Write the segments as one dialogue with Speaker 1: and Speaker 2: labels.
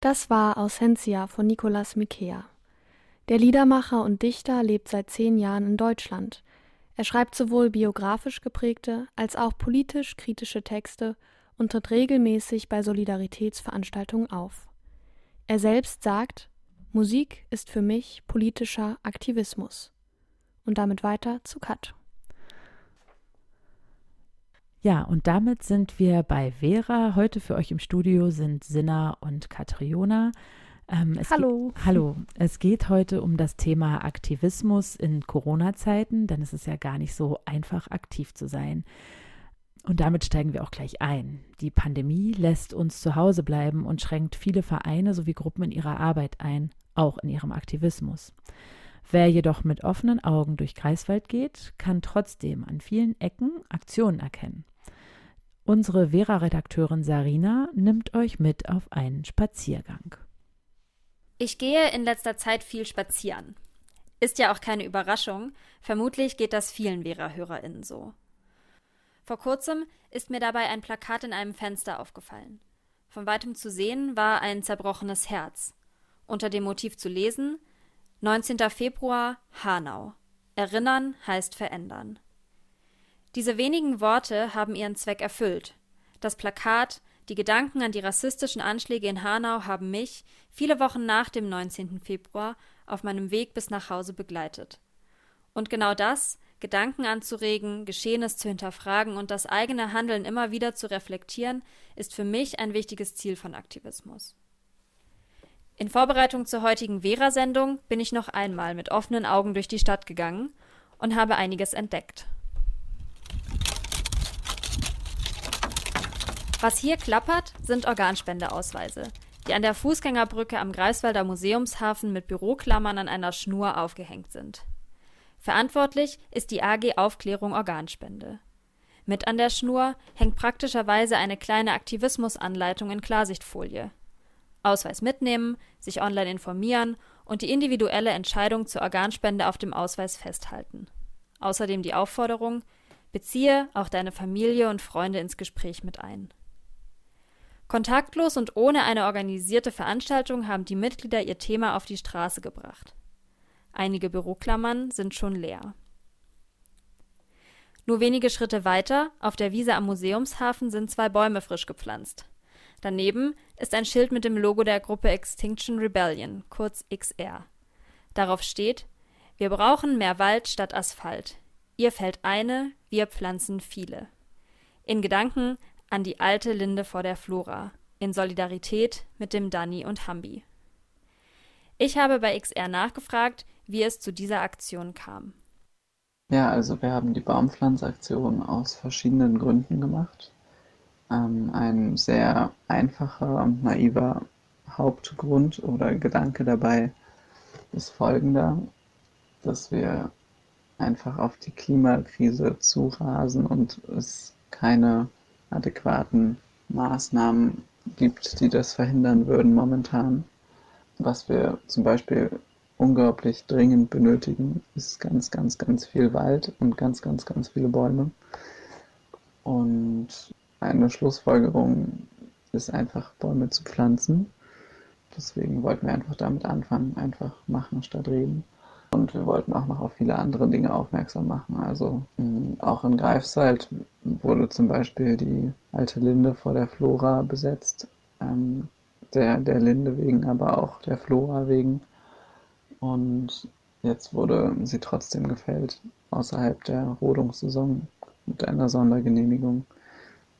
Speaker 1: Das war Ausentia von Nicolas Mikea. Der Liedermacher und Dichter lebt seit zehn Jahren in Deutschland. Er schreibt sowohl biografisch geprägte als auch politisch kritische Texte und tritt regelmäßig bei Solidaritätsveranstaltungen auf. Er selbst sagt, Musik ist für mich politischer Aktivismus. Und damit weiter zu Kat.
Speaker 2: Ja, und damit sind wir bei Vera. Heute für euch im Studio sind Sinna und Katriona.
Speaker 1: Ähm, hallo.
Speaker 2: Geht, hallo. Es geht heute um das Thema Aktivismus in Corona-Zeiten, denn es ist ja gar nicht so einfach, aktiv zu sein. Und damit steigen wir auch gleich ein. Die Pandemie lässt uns zu Hause bleiben und schränkt viele Vereine sowie Gruppen in ihrer Arbeit ein, auch in ihrem Aktivismus. Wer jedoch mit offenen Augen durch Greifswald geht, kann trotzdem an vielen Ecken Aktionen erkennen. Unsere Vera-Redakteurin Sarina nimmt euch mit auf einen Spaziergang.
Speaker 3: Ich gehe in letzter Zeit viel spazieren. Ist ja auch keine Überraschung. Vermutlich geht das vielen Vera-HörerInnen so. Vor kurzem ist mir dabei ein Plakat in einem Fenster aufgefallen. Von weitem zu sehen war ein zerbrochenes Herz. Unter dem Motiv zu lesen 19. Februar Hanau. Erinnern heißt verändern. Diese wenigen Worte haben ihren Zweck erfüllt. Das Plakat, die Gedanken an die rassistischen Anschläge in Hanau haben mich, viele Wochen nach dem 19. Februar, auf meinem Weg bis nach Hause begleitet. Und genau das, Gedanken anzuregen, Geschehenes zu hinterfragen und das eigene Handeln immer wieder zu reflektieren, ist für mich ein wichtiges Ziel von Aktivismus. In Vorbereitung zur heutigen Vera-Sendung bin ich noch einmal mit offenen Augen durch die Stadt gegangen und habe einiges entdeckt. Was hier klappert, sind Organspendeausweise, die an der Fußgängerbrücke am Greifswalder Museumshafen mit Büroklammern an einer Schnur aufgehängt sind. Verantwortlich ist die AG Aufklärung Organspende. Mit an der Schnur hängt praktischerweise eine kleine Aktivismusanleitung in Klarsichtfolie. Ausweis mitnehmen, sich online informieren und die individuelle Entscheidung zur Organspende auf dem Ausweis festhalten. Außerdem die Aufforderung, beziehe auch deine Familie und Freunde ins Gespräch mit ein. Kontaktlos und ohne eine organisierte Veranstaltung haben die Mitglieder ihr Thema auf die Straße gebracht. Einige Büroklammern sind schon leer. Nur wenige Schritte weiter, auf der Wiese am Museumshafen, sind zwei Bäume frisch gepflanzt. Daneben ist ein Schild mit dem Logo der Gruppe Extinction Rebellion, kurz XR. Darauf steht: Wir brauchen mehr Wald statt Asphalt. Ihr fällt eine, wir pflanzen viele. In Gedanken an die alte Linde vor der Flora, in Solidarität mit dem Danny und Hambi. Ich habe bei XR nachgefragt, wie es zu dieser Aktion kam.
Speaker 4: Ja, also wir haben die Baumpflanzaktion aus verschiedenen Gründen gemacht. Ähm, ein sehr einfacher und naiver Hauptgrund oder Gedanke dabei ist folgender, dass wir einfach auf die Klimakrise zurasen und es keine adäquaten Maßnahmen gibt, die das verhindern würden momentan. Was wir zum Beispiel unglaublich dringend benötigen, ist ganz, ganz, ganz viel Wald und ganz, ganz, ganz viele Bäume. Und eine Schlussfolgerung ist einfach, Bäume zu pflanzen. Deswegen wollten wir einfach damit anfangen, einfach machen statt reden. Und wir wollten auch noch auf viele andere Dinge aufmerksam machen. Also auch in Greifswald wurde zum Beispiel die alte Linde vor der Flora besetzt. Ähm, der, der Linde wegen, aber auch der Flora wegen. Und jetzt wurde sie trotzdem gefällt, außerhalb der Rodungssaison mit einer Sondergenehmigung.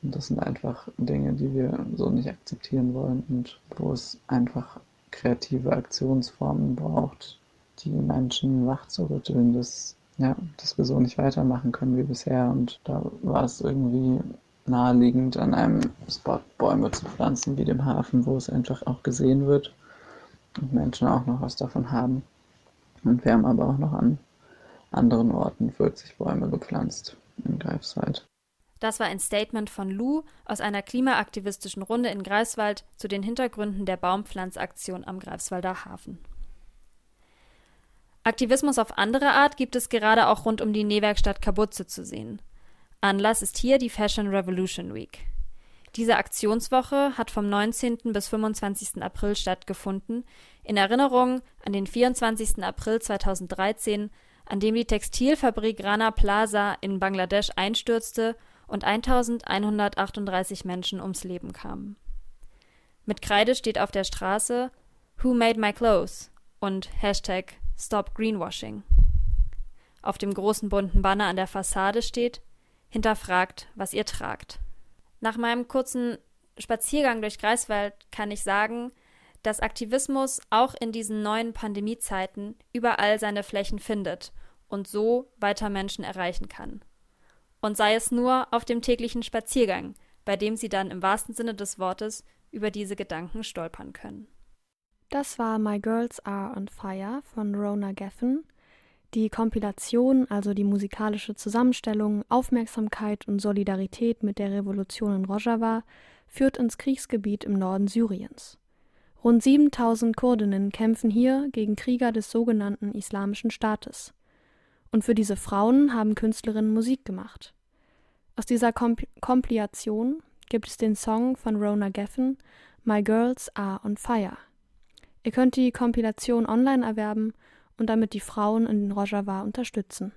Speaker 4: Und das sind einfach Dinge, die wir so nicht akzeptieren wollen und wo es einfach kreative Aktionsformen braucht, die Menschen wach zu rütteln, dass, ja, dass wir so nicht weitermachen können wie bisher. Und da war es irgendwie naheliegend, an einem Spot Bäume zu pflanzen, wie dem Hafen, wo es einfach auch gesehen wird und Menschen auch noch was davon haben. Und wir haben aber auch noch an anderen Orten 40 Bäume gepflanzt in Greifswald.
Speaker 3: Das war ein Statement von Lou aus einer klimaaktivistischen Runde in Greifswald zu den Hintergründen der Baumpflanzaktion am Greifswalder Hafen. Aktivismus auf andere Art gibt es gerade auch rund um die Nähwerkstatt Kabutze zu sehen. Anlass ist hier die Fashion Revolution Week. Diese Aktionswoche hat vom 19. bis 25. April stattgefunden, in Erinnerung an den 24. April 2013, an dem die Textilfabrik Rana Plaza in Bangladesch einstürzte und 1138 Menschen ums Leben kamen. Mit Kreide steht auf der Straße Who made my clothes und Hashtag Stop Greenwashing. Auf dem großen bunten Banner an der Fassade steht Hinterfragt, was ihr tragt. Nach meinem kurzen Spaziergang durch Greifswald kann ich sagen, dass Aktivismus auch in diesen neuen Pandemiezeiten überall seine Flächen findet und so weiter Menschen erreichen kann. Und sei es nur auf dem täglichen Spaziergang, bei dem sie dann im wahrsten Sinne des Wortes über diese Gedanken stolpern können.
Speaker 1: Das war My Girls Are on Fire von Rona Geffen. Die Kompilation, also die musikalische Zusammenstellung, Aufmerksamkeit und Solidarität mit der Revolution in Rojava, führt ins Kriegsgebiet im Norden Syriens. Rund 7000 Kurdinnen kämpfen hier gegen Krieger des sogenannten Islamischen Staates. Und für diese Frauen haben Künstlerinnen Musik gemacht. Aus dieser Komp Kompilation gibt es den Song von Rona Geffen, My Girls Are on Fire. Ihr könnt die Kompilation online erwerben und damit die Frauen in Rojava unterstützen.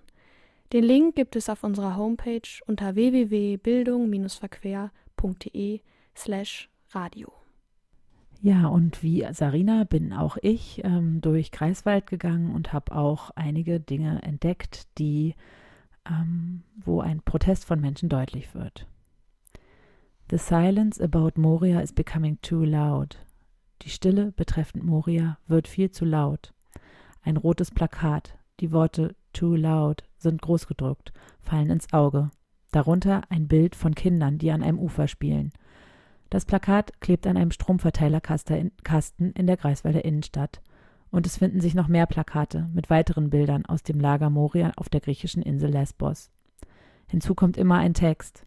Speaker 1: Den Link gibt es auf unserer Homepage unter www.bildung-verquer.de slash radio.
Speaker 2: Ja, und wie Sarina bin auch ich ähm, durch Greifswald gegangen und habe auch einige Dinge entdeckt, die, ähm, wo ein Protest von Menschen deutlich wird. The silence about Moria is becoming too loud. Die Stille betreffend Moria wird viel zu laut. Ein rotes Plakat. Die Worte Too Loud sind großgedruckt, fallen ins Auge. Darunter ein Bild von Kindern, die an einem Ufer spielen. Das Plakat klebt an einem Stromverteilerkasten in der Greifswalder Innenstadt. Und es finden sich noch mehr Plakate mit weiteren Bildern aus dem Lager Moria auf der griechischen Insel Lesbos. Hinzu kommt immer ein Text.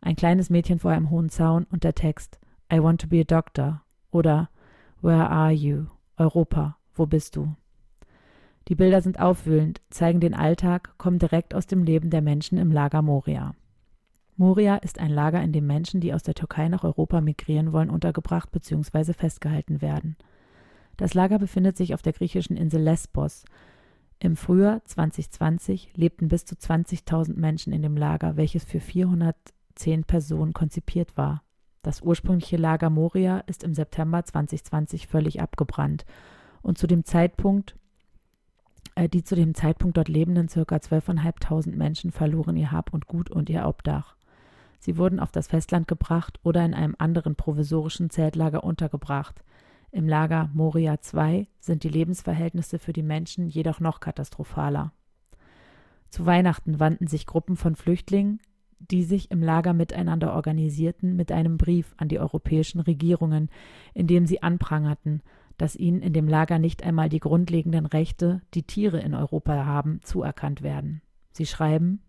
Speaker 2: Ein kleines Mädchen vor einem hohen Zaun und der Text I want to be a doctor oder Where are you? Europa, wo bist du? Die Bilder sind aufwühlend, zeigen den Alltag, kommen direkt aus dem Leben der Menschen im Lager Moria. Moria ist ein Lager, in dem Menschen, die aus der Türkei nach Europa migrieren wollen, untergebracht bzw. festgehalten werden. Das Lager befindet sich auf der griechischen Insel Lesbos. Im Frühjahr 2020 lebten bis zu 20.000 Menschen in dem Lager, welches für 410 Personen konzipiert war. Das ursprüngliche Lager Moria ist im September 2020 völlig abgebrannt und zu dem Zeitpunkt äh, die zu dem Zeitpunkt dort lebenden ca. 12.500 Menschen verloren ihr Hab und Gut und ihr Obdach. Sie wurden auf das Festland gebracht oder in einem anderen provisorischen Zeltlager untergebracht. Im Lager Moria II sind die Lebensverhältnisse für die Menschen jedoch noch katastrophaler. Zu Weihnachten wandten sich Gruppen von Flüchtlingen, die sich im Lager miteinander organisierten, mit einem Brief an die europäischen Regierungen, in dem sie anprangerten, dass ihnen in dem Lager nicht einmal die grundlegenden Rechte, die Tiere in Europa haben, zuerkannt werden. Sie schreiben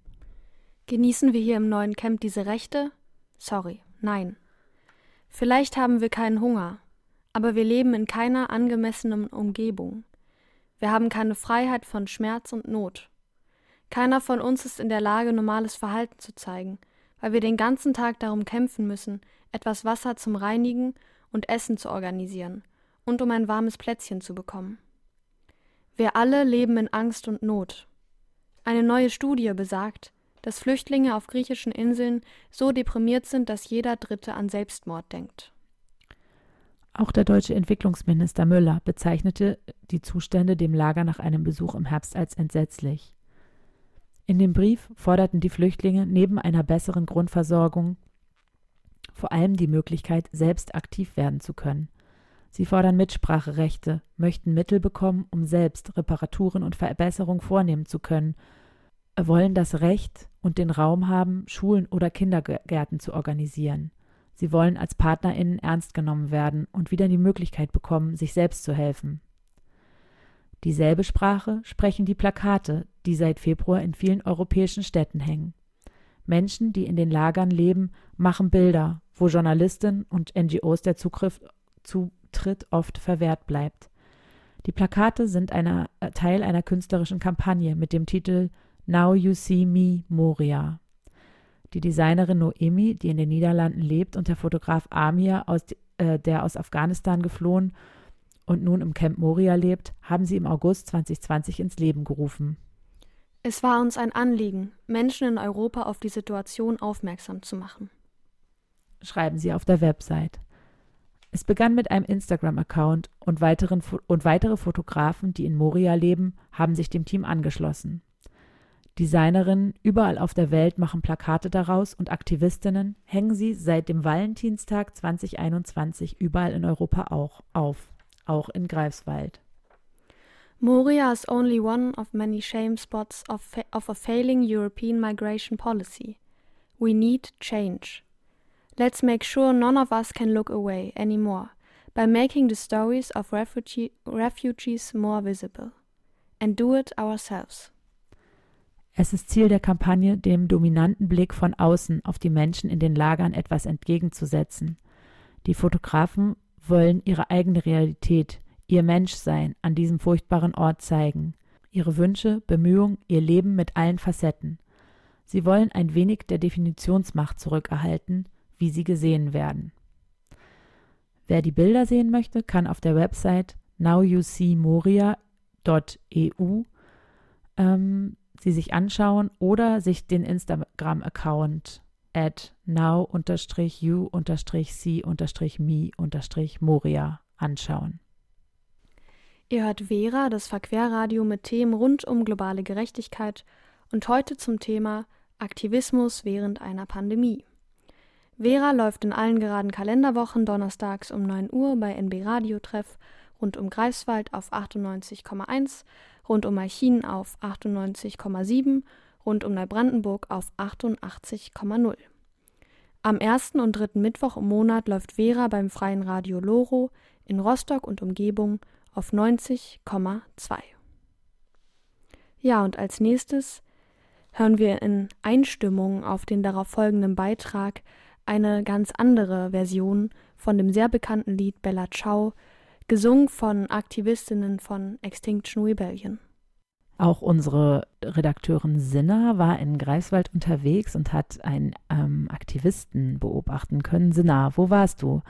Speaker 1: Genießen wir hier im neuen Camp diese Rechte? Sorry, nein. Vielleicht haben wir keinen Hunger, aber wir leben in keiner angemessenen Umgebung. Wir haben keine Freiheit von Schmerz und Not. Keiner von uns ist in der Lage, normales Verhalten zu zeigen, weil wir den ganzen Tag darum kämpfen müssen, etwas Wasser zum Reinigen und Essen zu organisieren und um ein warmes Plätzchen zu bekommen. Wir alle leben in Angst und Not. Eine neue Studie besagt, dass Flüchtlinge auf griechischen Inseln so deprimiert sind, dass jeder Dritte an Selbstmord denkt.
Speaker 2: Auch der deutsche Entwicklungsminister Müller bezeichnete die Zustände dem Lager nach einem Besuch im Herbst als entsetzlich. In dem Brief forderten die Flüchtlinge neben einer besseren Grundversorgung vor allem die Möglichkeit, selbst aktiv werden zu können. Sie fordern Mitspracherechte, möchten Mittel bekommen, um selbst Reparaturen und Verbesserungen vornehmen zu können, wollen das Recht und den Raum haben, Schulen oder Kindergärten zu organisieren. Sie wollen als PartnerInnen ernst genommen werden und wieder die Möglichkeit bekommen, sich selbst zu helfen. Dieselbe Sprache sprechen die Plakate, die seit Februar in vielen europäischen Städten hängen. Menschen, die in den Lagern leben, machen Bilder, wo Journalistinnen und NGOs der Zugriff zu Tritt oft verwehrt bleibt. Die Plakate sind einer, äh, Teil einer künstlerischen Kampagne mit dem Titel Now You See Me Moria. Die Designerin Noemi, die in den Niederlanden lebt, und der Fotograf Amir, aus, äh, der aus Afghanistan geflohen und nun im Camp Moria lebt, haben sie im August 2020 ins Leben gerufen.
Speaker 1: Es war uns ein Anliegen, Menschen in Europa auf die Situation aufmerksam zu machen.
Speaker 2: Schreiben sie auf der Website. Es begann mit einem Instagram-Account und, und weitere Fotografen, die in Moria leben, haben sich dem Team angeschlossen. Designerinnen überall auf der Welt machen Plakate daraus und Aktivistinnen hängen sie seit dem Valentinstag 2021 überall in Europa auch auf, auch in Greifswald.
Speaker 1: Moria is only one of many shame spots of, of a failing European migration policy. We need change. Let's make sure none of us can look away anymore by making the stories of refugee, refugees more visible. And do it ourselves.
Speaker 2: Es ist Ziel der Kampagne, dem dominanten Blick von außen auf die Menschen in den Lagern etwas entgegenzusetzen. Die Fotografen wollen ihre eigene Realität, ihr Menschsein an diesem furchtbaren Ort zeigen, ihre Wünsche, Bemühungen, ihr Leben mit allen Facetten. Sie wollen ein wenig der Definitionsmacht zurückerhalten, wie sie gesehen werden. Wer die Bilder sehen möchte, kann auf der Website nowyousseemoria.eu ähm, sie sich anschauen oder sich den Instagram-Account at now-you-see-me-moria anschauen.
Speaker 1: Ihr hört Vera, das Verquerradio mit Themen rund um globale Gerechtigkeit und heute zum Thema Aktivismus während einer Pandemie. Vera läuft in allen geraden Kalenderwochen donnerstags um 9 Uhr bei NB Radio Treff rund um Greifswald auf 98,1, rund um Malchin auf 98,7, rund um Neubrandenburg auf 88,0. Am ersten und dritten Mittwoch im Monat läuft Vera beim Freien Radio Loro in Rostock und Umgebung auf 90,2. Ja, und als nächstes hören wir in Einstimmung auf den darauf folgenden Beitrag eine ganz andere Version von dem sehr bekannten Lied Bella Ciao, gesungen von Aktivistinnen von Extinction Rebellion.
Speaker 2: Auch unsere Redakteurin Sinna war in Greifswald unterwegs und hat einen ähm, Aktivisten beobachten können. Sinna, wo warst du?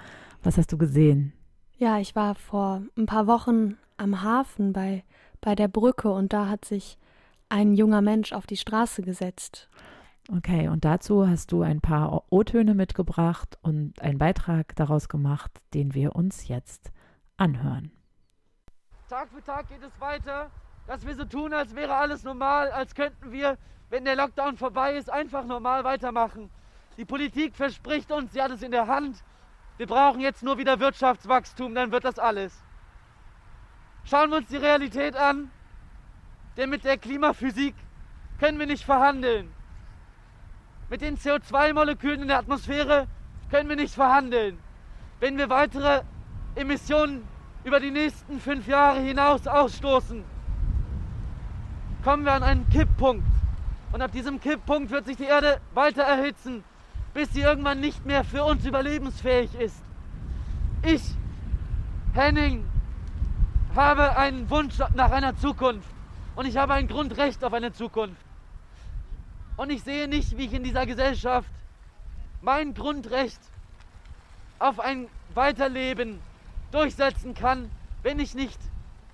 Speaker 2: Was hast du gesehen?
Speaker 1: Ja, ich war vor ein paar Wochen am Hafen bei, bei der Brücke und da hat sich ein junger Mensch auf die Straße gesetzt
Speaker 2: Okay, und dazu hast du ein paar O-Töne mitgebracht und einen Beitrag daraus gemacht, den wir uns jetzt anhören.
Speaker 5: Tag für Tag geht es weiter, dass wir so tun, als wäre alles normal, als könnten wir, wenn der Lockdown vorbei ist, einfach normal weitermachen. Die Politik verspricht uns, sie hat es in der Hand. Wir brauchen jetzt nur wieder Wirtschaftswachstum, dann wird das alles. Schauen wir uns die Realität an, denn mit der Klimaphysik können wir nicht verhandeln. Mit den CO2-Molekülen in der Atmosphäre können wir nicht verhandeln. Wenn wir weitere Emissionen über die nächsten fünf Jahre hinaus ausstoßen, kommen wir an einen Kipppunkt. Und ab diesem Kipppunkt wird sich die Erde weiter erhitzen, bis sie irgendwann nicht mehr für uns überlebensfähig ist. Ich, Henning, habe einen Wunsch nach einer Zukunft und ich habe ein Grundrecht auf eine Zukunft. Und ich sehe nicht, wie ich in dieser Gesellschaft mein Grundrecht auf ein Weiterleben durchsetzen kann, wenn ich nicht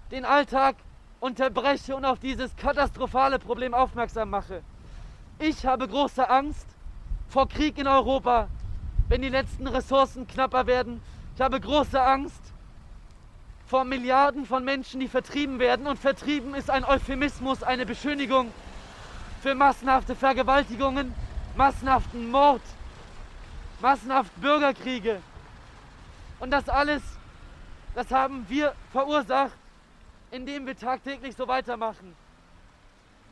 Speaker 5: den Alltag unterbreche und auf dieses katastrophale Problem aufmerksam mache. Ich habe große Angst vor Krieg in Europa, wenn die letzten Ressourcen knapper werden. Ich habe große Angst vor Milliarden von Menschen, die vertrieben werden. Und vertrieben ist ein Euphemismus, eine Beschönigung für massenhafte Vergewaltigungen, massenhaften Mord, massenhaft Bürgerkriege. Und das alles, das haben wir verursacht, indem wir tagtäglich so weitermachen.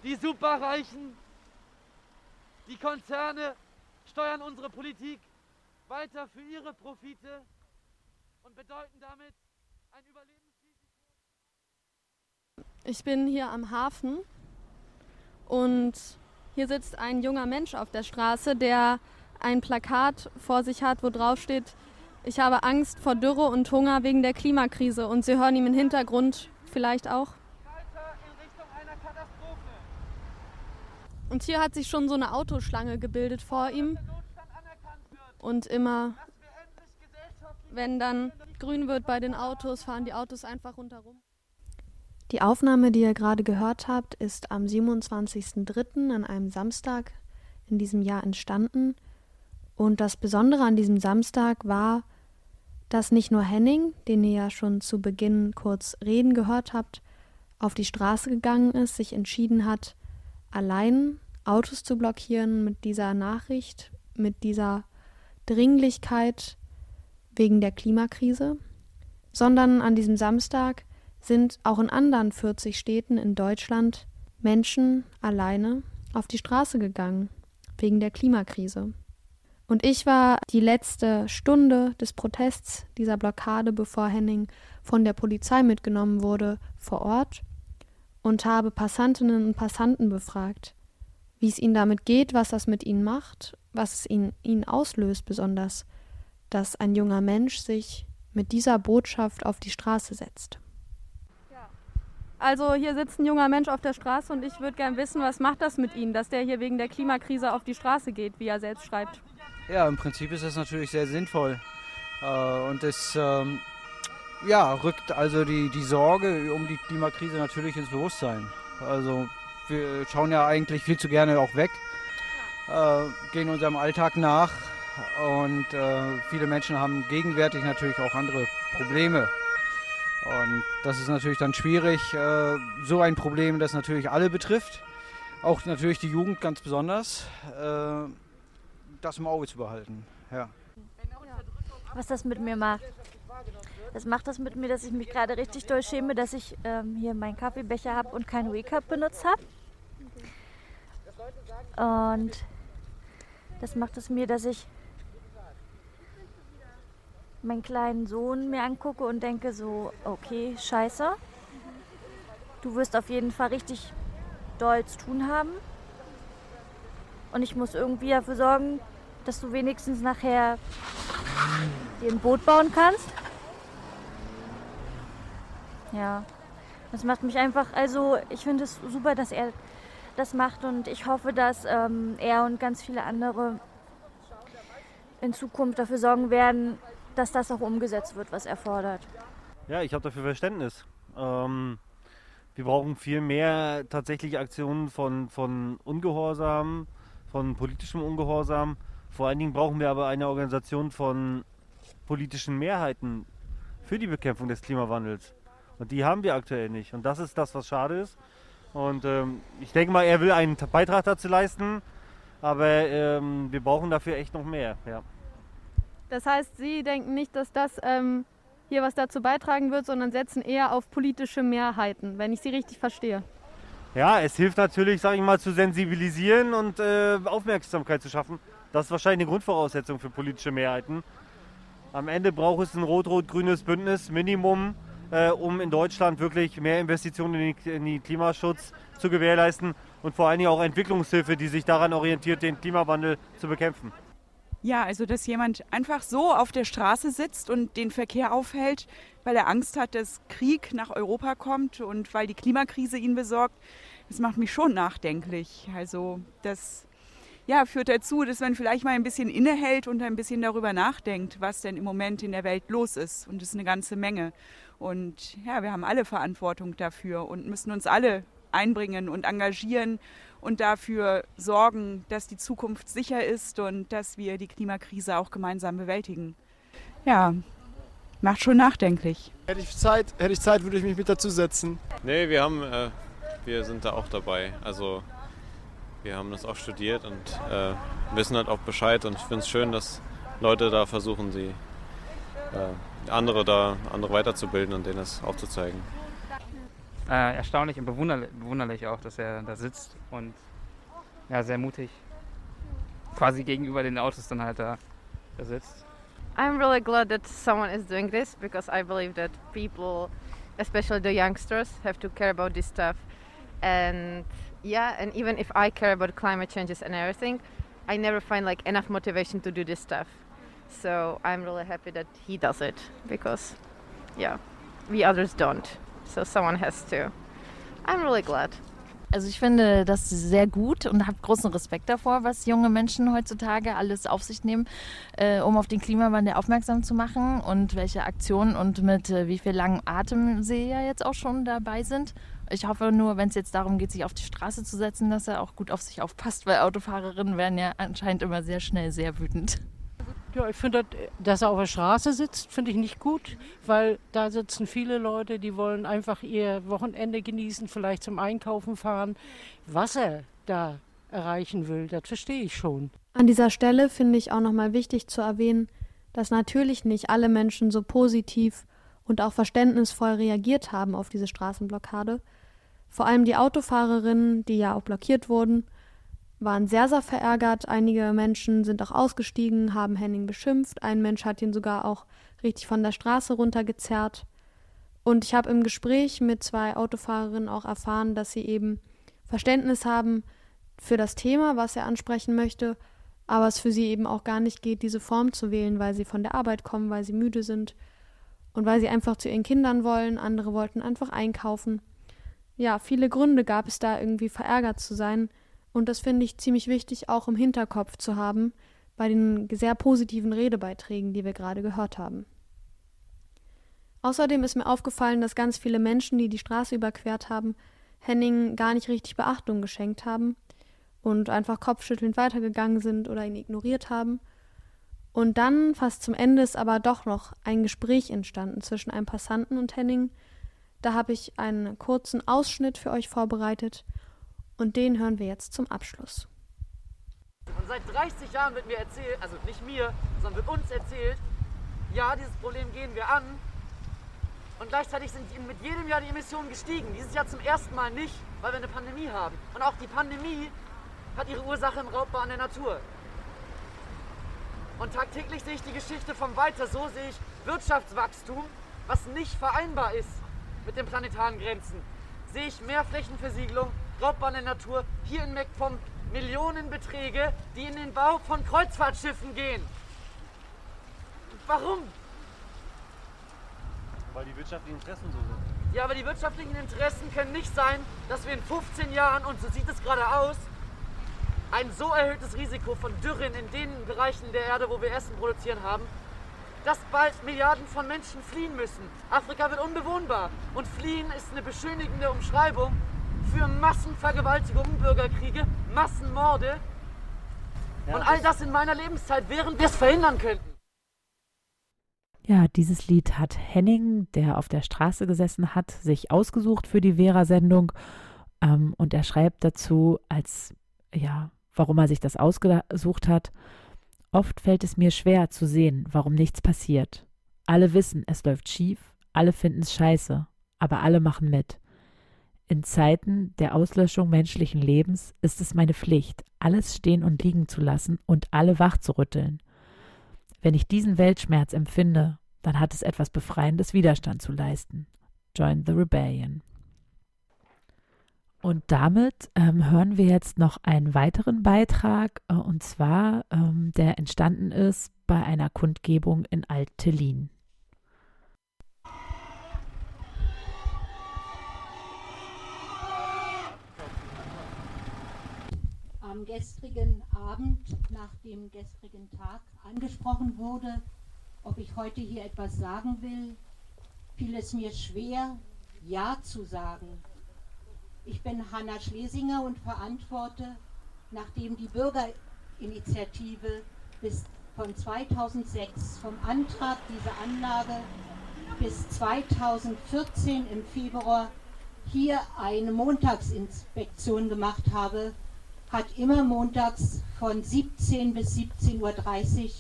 Speaker 5: Die Superreichen, die Konzerne steuern unsere Politik weiter für ihre Profite und bedeuten damit ein Überlebensrisiko.
Speaker 1: Ich bin hier am Hafen und hier sitzt ein junger Mensch auf der Straße, der ein Plakat vor sich hat, wo drauf steht, ich habe Angst vor Dürre und Hunger wegen der Klimakrise. Und Sie hören ihm im Hintergrund vielleicht auch. Und hier hat sich schon so eine Autoschlange gebildet vor ihm. Und immer, wenn dann grün wird bei den Autos, fahren die Autos einfach rundherum. Die Aufnahme, die ihr gerade gehört habt, ist am 27.03. an einem Samstag in diesem Jahr entstanden. Und das Besondere an diesem Samstag war, dass nicht nur Henning, den ihr ja schon zu Beginn kurz reden gehört habt, auf die Straße gegangen ist, sich entschieden hat, allein Autos zu blockieren mit dieser Nachricht, mit dieser Dringlichkeit wegen der Klimakrise, sondern an diesem Samstag sind auch in anderen 40 Städten in Deutschland Menschen alleine auf die Straße gegangen wegen der Klimakrise. Und ich war die letzte Stunde des Protests dieser Blockade, bevor Henning von der Polizei mitgenommen wurde, vor Ort und habe Passantinnen und Passanten befragt, wie es ihnen damit geht, was das mit ihnen macht, was es ihnen, ihnen auslöst besonders, dass ein junger Mensch sich mit dieser Botschaft auf die Straße setzt. Also hier sitzt ein junger Mensch auf der Straße und ich würde gerne wissen, was macht das mit Ihnen, dass der hier wegen der Klimakrise auf die Straße geht, wie er selbst schreibt.
Speaker 6: Ja, im Prinzip ist das natürlich sehr sinnvoll. Äh, und es ähm, ja, rückt also die, die Sorge um die Klimakrise natürlich ins Bewusstsein. Also wir schauen ja eigentlich viel zu gerne auch weg, äh, gehen unserem Alltag nach und äh, viele Menschen haben gegenwärtig natürlich auch andere Probleme. Und das ist natürlich dann schwierig, äh, so ein Problem, das natürlich alle betrifft, auch natürlich die Jugend ganz besonders, äh, das im Auge zu behalten. Ja.
Speaker 7: Was das mit mir macht. Das macht das mit mir, dass ich mich gerade richtig doll schäme, dass ich ähm, hier meinen Kaffeebecher habe und keinen Wake-Up benutzt habe. Und das macht es mir, dass ich meinen kleinen Sohn mir angucke und denke so, okay, scheiße. Du wirst auf jeden Fall richtig doll zu tun haben. Und ich muss irgendwie dafür sorgen, dass du wenigstens nachher dir ein Boot bauen kannst. Ja, das macht mich einfach, also ich finde es super, dass er das macht und ich hoffe, dass ähm, er und ganz viele andere in Zukunft dafür sorgen werden, dass das auch umgesetzt wird, was er fordert.
Speaker 8: Ja, ich habe dafür Verständnis. Ähm, wir brauchen viel mehr tatsächliche Aktionen von, von Ungehorsam, von politischem Ungehorsam. Vor allen Dingen brauchen wir aber eine Organisation von politischen Mehrheiten für die Bekämpfung des Klimawandels. Und die haben wir aktuell nicht. Und das ist das, was schade ist. Und ähm, ich denke mal, er will einen Beitrag dazu leisten, aber ähm, wir brauchen dafür echt noch mehr. Ja.
Speaker 1: Das heißt, Sie denken nicht, dass das ähm, hier was dazu beitragen wird, sondern setzen eher auf politische Mehrheiten, wenn ich Sie richtig verstehe.
Speaker 8: Ja, es hilft natürlich, sage ich mal, zu sensibilisieren und äh, Aufmerksamkeit zu schaffen. Das ist wahrscheinlich eine Grundvoraussetzung für politische Mehrheiten. Am Ende braucht es ein rot-rot-grünes Bündnis, Minimum, äh, um in Deutschland wirklich mehr Investitionen in, die, in den Klimaschutz zu gewährleisten und vor allen Dingen auch Entwicklungshilfe, die sich daran orientiert, den Klimawandel zu bekämpfen.
Speaker 9: Ja, also dass jemand einfach so auf der Straße sitzt und den Verkehr aufhält, weil er Angst hat, dass Krieg nach Europa kommt und weil die Klimakrise ihn besorgt, das macht mich schon nachdenklich. Also das ja, führt dazu, dass man vielleicht mal ein bisschen innehält und ein bisschen darüber nachdenkt, was denn im Moment in der Welt los ist. Und das ist eine ganze Menge. Und ja, wir haben alle Verantwortung dafür und müssen uns alle einbringen und engagieren und dafür sorgen, dass die Zukunft sicher ist und dass wir die Klimakrise auch gemeinsam bewältigen. Ja, macht schon nachdenklich.
Speaker 10: Hätte ich Zeit, hätte ich Zeit, würde ich mich mit dazu setzen.
Speaker 11: Nee, wir haben, äh, wir sind da auch dabei. Also wir haben das auch studiert und äh, wissen halt auch Bescheid und ich finde es schön, dass Leute da versuchen, sie äh, andere da andere weiterzubilden und denen das aufzuzeigen
Speaker 12: äh, erstaunlich und bewunderlich, bewunderlich auch, dass er da sitzt und ja, sehr mutig quasi gegenüber den Autos dann halt da, da sitzt.
Speaker 13: I'm really glad that someone is doing this because I believe that people, especially the youngsters, have to care about this stuff. And yeah, and even if I care about climate changes and everything, I never find like enough motivation to do this stuff. So I'm really happy that he does it because yeah, we others don't. So someone has to. I'm really glad.
Speaker 7: Also ich finde das sehr gut und habe großen Respekt davor, was junge Menschen heutzutage alles auf sich nehmen, äh, um auf den Klimawandel aufmerksam zu machen und welche Aktionen und mit äh, wie viel langem Atem sie ja jetzt auch schon dabei sind. Ich hoffe nur, wenn es jetzt darum geht, sich auf die Straße zu setzen, dass er auch gut auf sich aufpasst, weil Autofahrerinnen werden ja anscheinend immer sehr schnell sehr wütend.
Speaker 14: Ja, ich finde, dass er auf der Straße sitzt, finde ich nicht gut, weil da sitzen viele Leute, die wollen einfach ihr Wochenende genießen, vielleicht zum Einkaufen fahren. Was er da erreichen will, das verstehe ich schon.
Speaker 1: An dieser Stelle finde ich auch nochmal wichtig zu erwähnen, dass natürlich nicht alle Menschen so positiv und auch verständnisvoll reagiert haben auf diese Straßenblockade. Vor allem die Autofahrerinnen, die ja auch blockiert wurden, waren sehr, sehr verärgert. Einige Menschen sind auch ausgestiegen, haben Henning beschimpft. Ein Mensch hat ihn sogar auch richtig von der Straße runtergezerrt. Und ich habe im Gespräch mit zwei Autofahrerinnen auch erfahren, dass sie eben Verständnis haben für das Thema, was er ansprechen möchte, aber es für sie eben auch gar nicht geht, diese Form zu wählen, weil sie von der Arbeit kommen, weil sie müde sind und weil sie einfach zu ihren Kindern wollen. Andere wollten einfach einkaufen. Ja, viele Gründe gab es da irgendwie verärgert zu sein. Und das finde ich ziemlich wichtig auch im Hinterkopf zu haben bei den sehr positiven Redebeiträgen, die wir gerade gehört haben. Außerdem ist mir aufgefallen, dass ganz viele Menschen, die die Straße überquert haben, Henning gar nicht richtig Beachtung geschenkt haben und einfach kopfschüttelnd weitergegangen sind oder ihn ignoriert haben. Und dann, fast zum Ende, ist aber doch noch ein Gespräch entstanden zwischen einem Passanten und Henning. Da habe ich einen kurzen Ausschnitt für euch vorbereitet und den hören wir jetzt zum Abschluss.
Speaker 5: Und seit 30 Jahren wird mir erzählt, also nicht mir, sondern wird uns erzählt, ja, dieses Problem gehen wir an. Und gleichzeitig sind mit jedem Jahr die Emissionen gestiegen. Dieses Jahr zum ersten Mal nicht, weil wir eine Pandemie haben. Und auch die Pandemie hat ihre Ursache im Raubbau an der Natur. Und tagtäglich sehe ich die Geschichte vom Weiter. So sehe ich Wirtschaftswachstum, was nicht vereinbar ist mit den planetaren Grenzen. Sehe ich mehr Flächenversiegelung, Raubbahn der Natur, hier in MacPom Millionenbeträge, die in den Bau von Kreuzfahrtschiffen gehen. Warum?
Speaker 8: Weil die wirtschaftlichen Interessen so sind.
Speaker 5: Ja, aber die wirtschaftlichen Interessen können nicht sein, dass wir in 15 Jahren, und so sieht es gerade aus, ein so erhöhtes Risiko von Dürren in den Bereichen der Erde, wo wir Essen produzieren haben, dass bald Milliarden von Menschen fliehen müssen. Afrika wird unbewohnbar. Und fliehen ist eine beschönigende Umschreibung für Massenvergewaltigungen, Bürgerkriege, Massenmorde. Ja, und all das in meiner Lebenszeit, während wir es verhindern könnten.
Speaker 2: Ja, dieses Lied hat Henning, der auf der Straße gesessen hat, sich ausgesucht für die Vera-Sendung. Ähm, und er schreibt dazu, als, ja, warum er sich das ausgesucht hat. Oft fällt es mir schwer zu sehen, warum nichts passiert. Alle wissen, es läuft schief, alle finden es scheiße, aber alle machen mit. In Zeiten der Auslöschung menschlichen Lebens ist es meine Pflicht, alles stehen und liegen zu lassen und alle wach zu rütteln. Wenn ich diesen Weltschmerz empfinde, dann hat es etwas Befreiendes, Widerstand zu leisten. Join the Rebellion. Und damit ähm, hören wir jetzt noch einen weiteren Beitrag, äh, und zwar, ähm, der entstanden ist bei einer Kundgebung in Alt-Tellin.
Speaker 15: am gestrigen Abend, nach dem gestrigen Tag angesprochen wurde, ob ich heute hier etwas sagen will, fiel es mir schwer, Ja zu sagen. Ich bin Hanna Schlesinger und verantworte, nachdem die Bürgerinitiative bis von 2006 vom Antrag dieser Anlage bis 2014 im Februar hier eine Montagsinspektion gemacht habe, hat immer montags von 17 bis 17.30 Uhr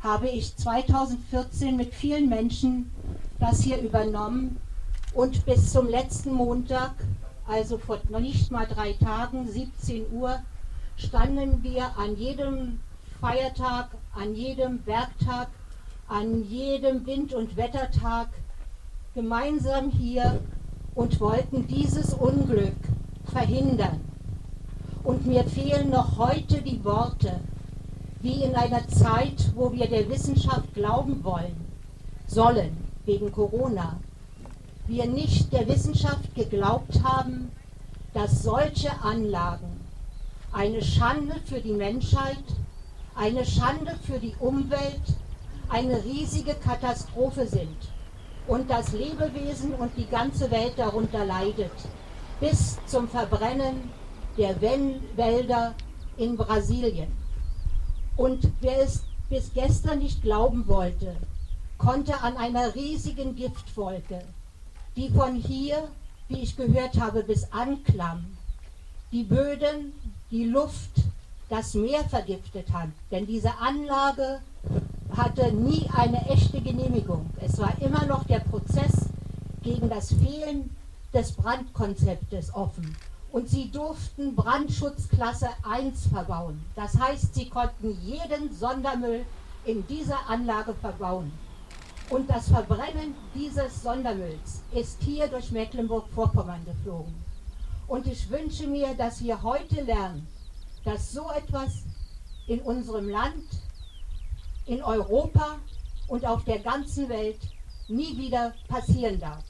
Speaker 15: habe ich 2014 mit vielen Menschen das hier übernommen und bis zum letzten Montag, also vor nicht mal drei Tagen, 17 Uhr, standen wir an jedem Feiertag, an jedem Werktag, an jedem Wind- und Wettertag gemeinsam hier und wollten dieses Unglück verhindern. Und mir fehlen noch heute die Worte, wie in einer Zeit, wo wir der Wissenschaft glauben wollen, sollen, wegen Corona. Wir nicht der Wissenschaft geglaubt haben, dass solche Anlagen eine Schande für die Menschheit, eine Schande für die Umwelt, eine riesige Katastrophe sind und das Lebewesen und die ganze Welt darunter leidet, bis zum Verbrennen der Wälder in Brasilien. Und wer es bis gestern nicht glauben wollte, konnte an einer riesigen Giftwolke, die von hier, wie ich gehört habe, bis Anklam, die Böden, die Luft, das Meer vergiftet hat. Denn diese Anlage hatte nie eine echte Genehmigung. Es war immer noch der Prozess gegen das Fehlen des Brandkonzeptes offen. Und sie durften Brandschutzklasse 1 verbauen. Das heißt, sie konnten jeden Sondermüll in dieser Anlage verbauen. Und das Verbrennen dieses Sondermülls ist hier durch Mecklenburg-Vorpommern geflogen. Und ich wünsche mir, dass wir heute lernen, dass so etwas in unserem Land, in Europa und auf der ganzen Welt nie wieder passieren darf.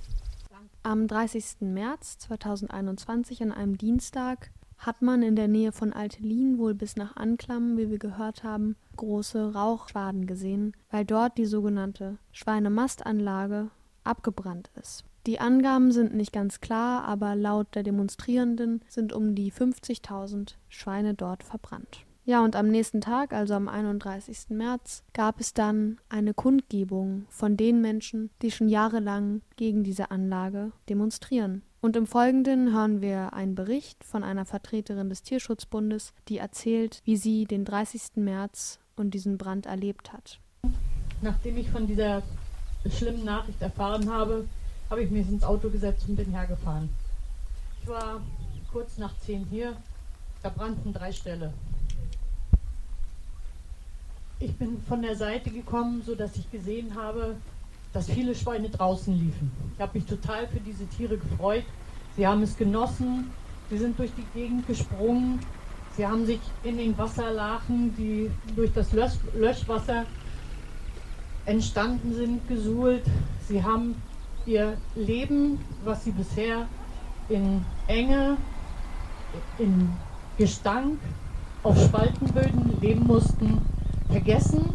Speaker 1: Am 30. März 2021 an einem Dienstag hat man in der Nähe von Altelin wohl bis nach Anklam, wie wir gehört haben, große Rauchschwaden gesehen, weil dort die sogenannte Schweinemastanlage abgebrannt ist. Die Angaben sind nicht ganz klar, aber laut der Demonstrierenden sind um die 50.000 Schweine dort verbrannt. Ja, und am nächsten Tag, also am 31. März, gab es dann eine Kundgebung von den Menschen, die schon jahrelang gegen diese Anlage demonstrieren. Und im Folgenden hören wir einen Bericht von einer Vertreterin des Tierschutzbundes, die erzählt, wie sie den 30. März und diesen Brand erlebt hat.
Speaker 16: Nachdem ich von dieser schlimmen Nachricht erfahren habe, habe ich mich ins Auto gesetzt und bin hergefahren. Ich war kurz nach zehn hier, da brannten drei Ställe. Ich bin von der Seite gekommen, sodass ich gesehen habe, dass viele Schweine draußen liefen. Ich habe mich total für diese Tiere gefreut. Sie haben es genossen, sie sind durch die Gegend gesprungen, sie haben sich in den Wasserlachen, die durch das Lösch Löschwasser entstanden sind, gesuhlt. Sie haben ihr Leben, was sie bisher in Enge, in Gestank, auf Spaltenböden leben mussten, vergessen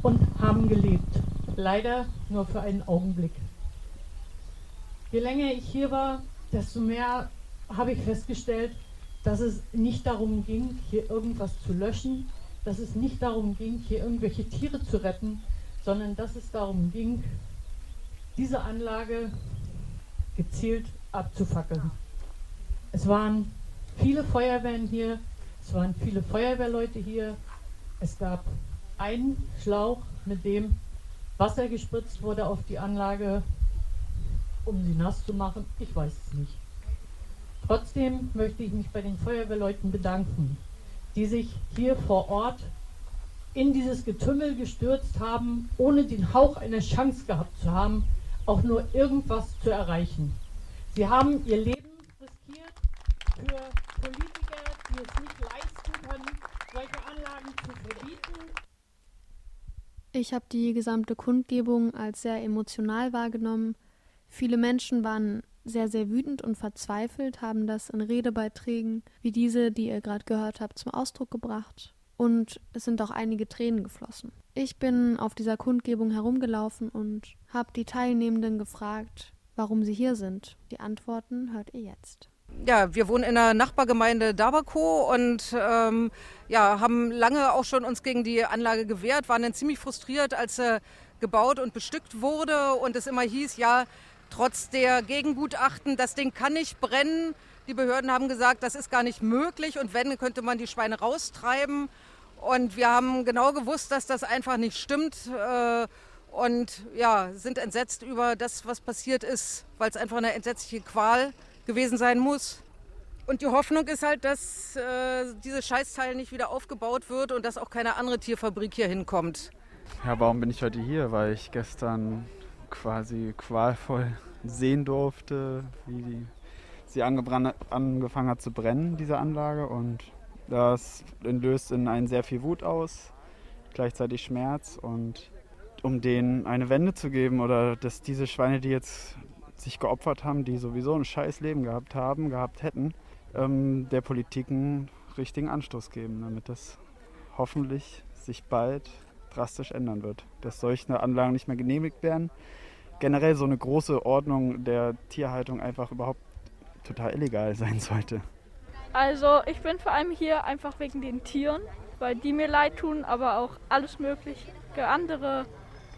Speaker 16: und haben gelebt. Leider nur für einen Augenblick. Je länger ich hier war, desto mehr habe ich festgestellt, dass es nicht darum ging, hier irgendwas zu löschen, dass es nicht darum ging, hier irgendwelche Tiere zu retten, sondern dass es darum ging, diese Anlage gezielt abzufackeln. Es waren viele Feuerwehren hier, es waren viele Feuerwehrleute hier, es gab einen Schlauch, mit dem Wasser gespritzt wurde auf die Anlage, um sie nass zu machen. Ich weiß es nicht. Trotzdem möchte ich mich bei den Feuerwehrleuten bedanken, die sich hier vor Ort in dieses Getümmel gestürzt haben, ohne den Hauch einer Chance gehabt zu haben, auch nur irgendwas zu erreichen. Sie haben ihr Leben riskiert für Politiker, die es nicht leisten können, solche Anlagen zu verbieten.
Speaker 1: Ich habe die gesamte Kundgebung als sehr emotional wahrgenommen. Viele Menschen waren sehr, sehr wütend und verzweifelt, haben das in Redebeiträgen wie diese, die ihr gerade gehört habt, zum Ausdruck gebracht. Und es sind auch einige Tränen geflossen. Ich bin auf dieser Kundgebung herumgelaufen und habe die Teilnehmenden gefragt, warum sie hier sind. Die Antworten hört ihr jetzt.
Speaker 17: Ja, wir wohnen in der Nachbargemeinde Dabako und ähm, ja, haben lange auch schon uns gegen die Anlage gewehrt, waren dann ziemlich frustriert, als sie gebaut und bestückt wurde und es immer hieß, ja, trotz der Gegengutachten, das Ding kann nicht brennen. Die Behörden haben gesagt, das ist gar nicht möglich und wenn, könnte man die Schweine raustreiben. Und wir haben genau gewusst, dass das einfach nicht stimmt. Äh, und ja, sind entsetzt über das, was passiert ist, weil es einfach eine entsetzliche Qual gewesen sein muss. Und die Hoffnung ist halt, dass äh, dieses Scheißteil nicht wieder aufgebaut wird und dass auch keine andere Tierfabrik hier hinkommt.
Speaker 18: Ja, warum bin ich heute hier? Weil ich gestern quasi qualvoll sehen durfte, wie die, sie angefangen hat zu brennen, diese Anlage. Und das löst in einen sehr viel Wut aus, gleichzeitig Schmerz. Und um denen eine Wende zu geben oder dass diese Schweine, die jetzt sich geopfert haben, die sowieso ein scheiß Leben gehabt haben, gehabt hätten, ähm, der Politik einen richtigen Anstoß geben, damit das hoffentlich sich bald drastisch ändern wird. Dass solche Anlagen nicht mehr genehmigt werden. Generell so eine große Ordnung der Tierhaltung einfach überhaupt total illegal sein sollte.
Speaker 19: Also ich bin vor allem hier einfach wegen den Tieren, weil die mir leid tun, aber auch alles mögliche andere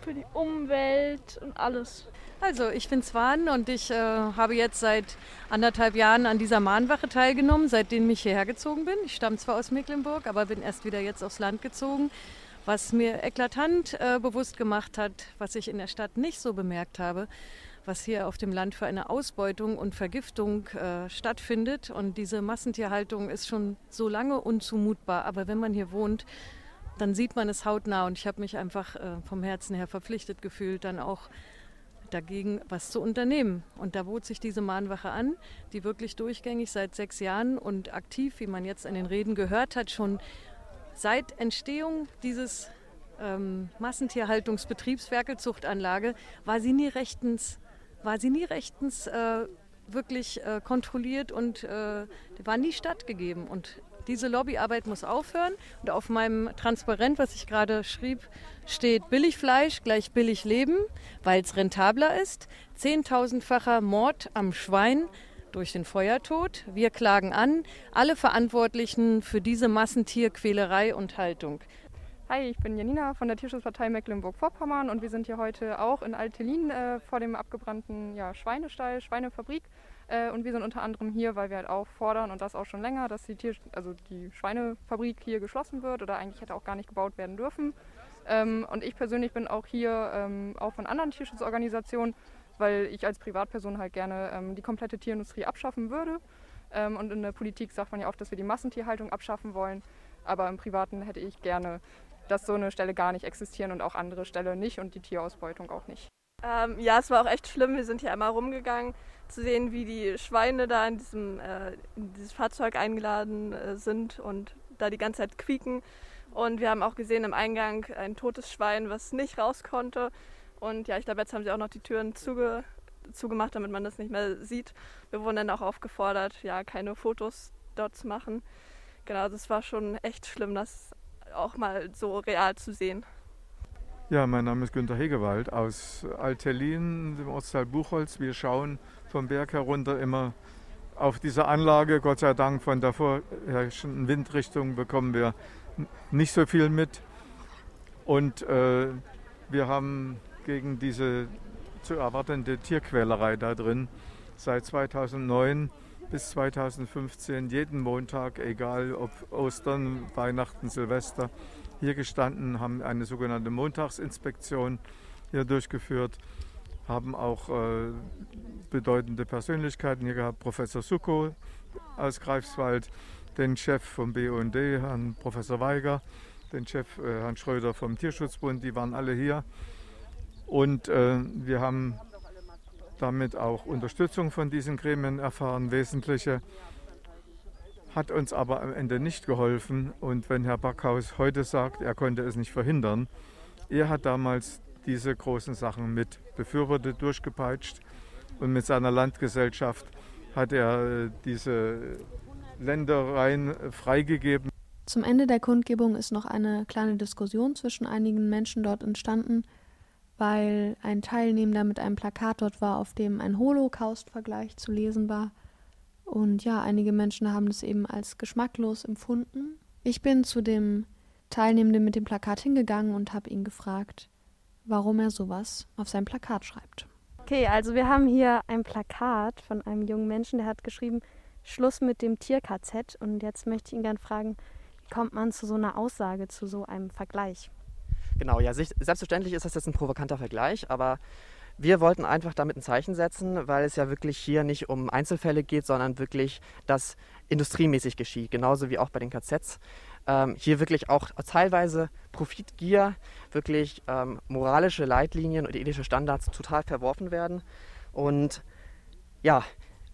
Speaker 19: für die Umwelt und alles.
Speaker 17: Also ich bin Swan und ich äh, habe jetzt seit anderthalb Jahren an dieser Mahnwache teilgenommen, seitdem ich hierher gezogen bin. Ich stamme zwar aus Mecklenburg, aber bin erst wieder jetzt aufs Land gezogen, was mir eklatant äh, bewusst gemacht hat, was ich in der Stadt nicht so bemerkt habe, was hier auf dem Land für eine Ausbeutung und Vergiftung äh, stattfindet. Und diese Massentierhaltung ist schon so lange unzumutbar. Aber wenn man hier wohnt, dann sieht man es hautnah. Und ich habe mich einfach äh, vom Herzen her verpflichtet gefühlt, dann auch dagegen was zu unternehmen. Und da bot sich diese Mahnwache an, die wirklich durchgängig seit sechs Jahren und aktiv, wie man jetzt an den Reden gehört hat, schon seit Entstehung dieses ähm, Massentierhaltungsbetriebs Werkelzuchtanlage war sie nie rechtens war sie nie rechtens äh, wirklich äh, kontrolliert und äh, war nie stattgegeben. Und diese Lobbyarbeit muss aufhören. Und auf meinem Transparent, was ich gerade schrieb, steht Billigfleisch gleich billig Leben, weil es rentabler ist. Zehntausendfacher Mord am Schwein durch den Feuertod. Wir klagen an alle Verantwortlichen für diese Massentierquälerei und Haltung.
Speaker 20: Hi, ich bin Janina von der Tierschutzpartei Mecklenburg-Vorpommern und wir sind hier heute auch in Altelin äh, vor dem abgebrannten ja, Schweinestall, Schweinefabrik. Äh, und wir sind unter anderem hier, weil wir halt auch fordern und das auch schon länger, dass die, Tier also die Schweinefabrik hier geschlossen wird oder eigentlich hätte auch gar nicht gebaut werden dürfen. Ähm, und ich persönlich bin auch hier ähm, auch von anderen Tierschutzorganisationen, weil ich als Privatperson halt gerne ähm, die komplette Tierindustrie abschaffen würde. Ähm, und in der Politik sagt man ja oft, dass wir die Massentierhaltung abschaffen wollen. Aber im Privaten hätte ich gerne dass so eine Stelle gar nicht existieren und auch andere Stellen nicht und die Tierausbeutung auch nicht.
Speaker 21: Ähm, ja, es war auch echt schlimm. Wir sind hier einmal rumgegangen, zu sehen, wie die Schweine da in, diesem, äh, in dieses Fahrzeug eingeladen äh, sind und da die ganze Zeit quieken. Und wir haben auch gesehen im Eingang ein totes Schwein, was nicht raus konnte. Und ja, ich glaube, jetzt haben sie auch noch die Türen zuge zugemacht, damit man das nicht mehr sieht. Wir wurden dann auch aufgefordert, ja, keine Fotos dort zu machen. Genau, das war schon echt schlimm, dass auch mal so real zu sehen.
Speaker 22: Ja, mein Name ist Günter Hegewald aus Altelin, dem Ortsteil Buchholz. Wir schauen vom Berg herunter immer auf diese Anlage. Gott sei Dank von der vorherrschenden Windrichtung bekommen wir nicht so viel mit. Und äh, wir haben gegen diese zu erwartende Tierquälerei da drin seit 2009 bis 2015 jeden Montag, egal ob Ostern, Weihnachten, Silvester, hier gestanden, haben eine sogenannte Montagsinspektion hier durchgeführt, haben auch äh, bedeutende Persönlichkeiten hier gehabt, Professor Suko aus Greifswald, den Chef vom BUND, Herrn Professor Weiger, den Chef äh, Herrn Schröder vom Tierschutzbund, die waren alle hier. Und äh, wir haben damit auch Unterstützung von diesen Gremien erfahren, wesentliche. Hat uns aber am Ende nicht geholfen. Und wenn Herr Backhaus heute sagt, er konnte es nicht verhindern, er hat damals diese großen Sachen mit befürwortet, durchgepeitscht und mit seiner Landgesellschaft hat er äh, diese Ländereien freigegeben.
Speaker 1: Zum Ende der Kundgebung ist noch eine kleine Diskussion zwischen einigen Menschen dort entstanden weil ein Teilnehmender mit einem Plakat dort war, auf dem ein Holocaust-Vergleich zu lesen war. Und ja, einige Menschen haben das eben als geschmacklos empfunden. Ich bin zu dem Teilnehmenden mit dem Plakat hingegangen und habe ihn gefragt, warum er sowas auf sein Plakat schreibt.
Speaker 23: Okay, also wir haben hier ein Plakat von einem jungen Menschen, der hat geschrieben, Schluss mit dem Tier-KZ. Und jetzt möchte ich ihn gerne fragen, wie kommt man zu so einer Aussage, zu so einem Vergleich?
Speaker 24: Genau, ja, selbstverständlich ist das jetzt ein provokanter Vergleich, aber wir wollten einfach damit ein Zeichen setzen, weil es ja wirklich hier nicht um Einzelfälle geht, sondern wirklich, dass industriemäßig geschieht, genauso wie auch bei den KZs. Ähm, hier wirklich auch teilweise Profitgier, wirklich ähm, moralische Leitlinien und ethische Standards total verworfen werden. Und ja,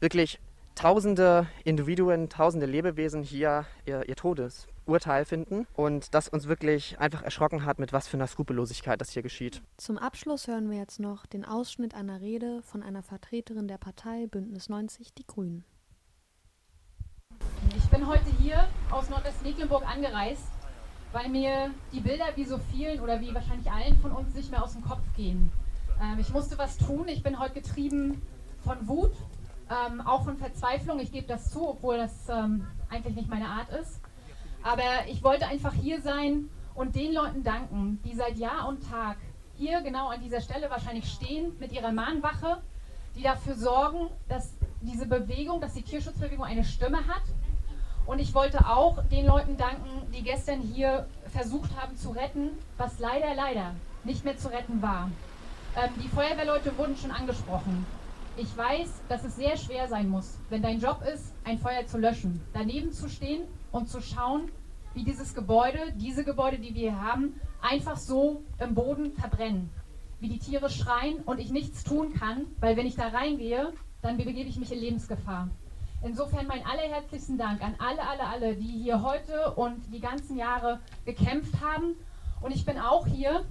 Speaker 24: wirklich tausende Individuen, tausende Lebewesen hier ihr, ihr Todes, Urteil finden und das uns wirklich einfach erschrocken hat, mit was für einer Skrupellosigkeit das hier geschieht.
Speaker 1: Zum Abschluss hören wir jetzt noch den Ausschnitt einer Rede von einer Vertreterin der Partei Bündnis 90 Die Grünen.
Speaker 25: bin heute hier aus Nordwestmecklenburg angereist, weil mir die Bilder wie so vielen oder wie wahrscheinlich allen von uns nicht mehr aus dem Kopf gehen. Ähm, ich musste was tun. Ich bin heute getrieben von Wut, ähm, auch von Verzweiflung. Ich gebe das zu, obwohl das ähm, eigentlich nicht meine Art ist. Aber ich wollte einfach hier sein und den Leuten danken, die seit Jahr und Tag hier genau an dieser Stelle wahrscheinlich stehen mit ihrer Mahnwache, die dafür sorgen, dass diese Bewegung, dass die Tierschutzbewegung eine Stimme hat. Und ich wollte auch den Leuten danken, die gestern hier versucht haben zu retten, was leider, leider nicht mehr zu retten war. Ähm, die Feuerwehrleute wurden schon angesprochen. Ich weiß, dass es sehr schwer sein muss, wenn dein Job ist, ein Feuer zu löschen, daneben zu stehen und zu schauen, wie dieses Gebäude, diese Gebäude, die wir hier haben, einfach so im Boden verbrennen. Wie die Tiere schreien und ich nichts tun kann, weil wenn ich da reingehe, dann begebe ich mich in Lebensgefahr. Insofern mein allerherzlichsten Dank an alle, alle, alle, die hier heute und die ganzen Jahre gekämpft haben. Und ich bin auch hier,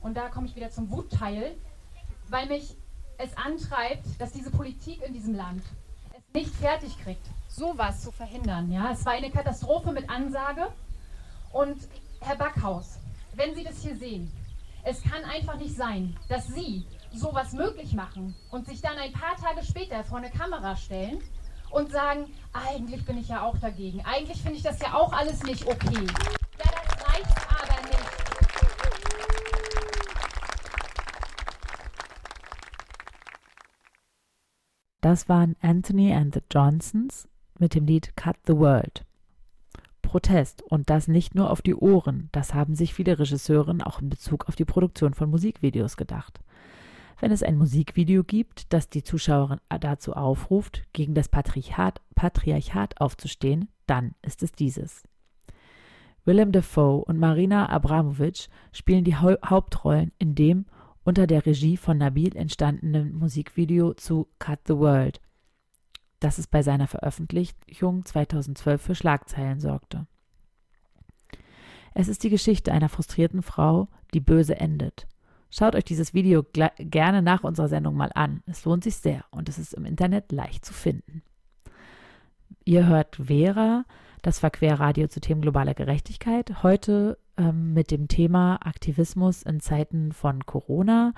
Speaker 25: und da komme ich wieder zum Wutteil, weil mich es antreibt, dass diese Politik in diesem Land es nicht fertig kriegt, sowas zu verhindern. Ja, es war eine Katastrophe mit Ansage. Und Herr Backhaus, wenn Sie das hier sehen, es kann einfach nicht sein, dass Sie sowas möglich machen und sich dann ein paar Tage später vor eine Kamera stellen und sagen, eigentlich bin ich ja auch dagegen. Eigentlich finde ich das ja auch alles nicht okay. Das
Speaker 2: waren Anthony and the Johnsons mit dem Lied Cut the World. Protest und das nicht nur auf die Ohren, das haben sich viele Regisseure auch in Bezug auf die Produktion von Musikvideos gedacht. Wenn es ein Musikvideo gibt, das die Zuschauerin dazu aufruft, gegen das Patriarchat, Patriarchat aufzustehen, dann ist es dieses. Willem Dafoe und Marina Abramovic spielen die Hauptrollen in dem unter der Regie von Nabil entstandenen Musikvideo zu Cut the World, das es bei seiner Veröffentlichung 2012 für Schlagzeilen sorgte. Es ist die Geschichte einer frustrierten Frau, die böse endet. Schaut euch dieses Video gerne nach unserer Sendung mal an. Es lohnt sich sehr und es ist im Internet leicht zu finden. Ihr hört Vera, das Verquerradio zu Themen globaler Gerechtigkeit. Heute mit dem Thema Aktivismus in Zeiten von Corona.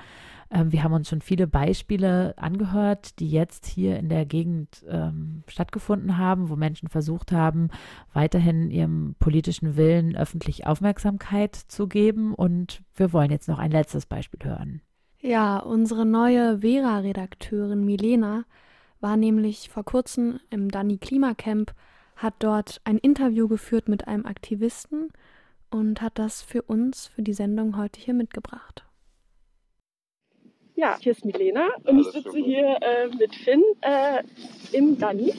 Speaker 2: Ähm, wir haben uns schon viele Beispiele angehört, die jetzt hier in der Gegend ähm, stattgefunden haben, wo Menschen versucht haben, weiterhin ihrem politischen Willen öffentlich Aufmerksamkeit zu geben. Und wir wollen jetzt noch ein letztes Beispiel hören.
Speaker 1: Ja, unsere neue Vera-Redakteurin Milena war nämlich vor kurzem im Dani Klimacamp, hat dort ein Interview geführt mit einem Aktivisten und hat das für uns, für die Sendung heute hier mitgebracht.
Speaker 26: Ja, hier ist Milena und ich sitze hier äh, mit Finn äh, im Dani.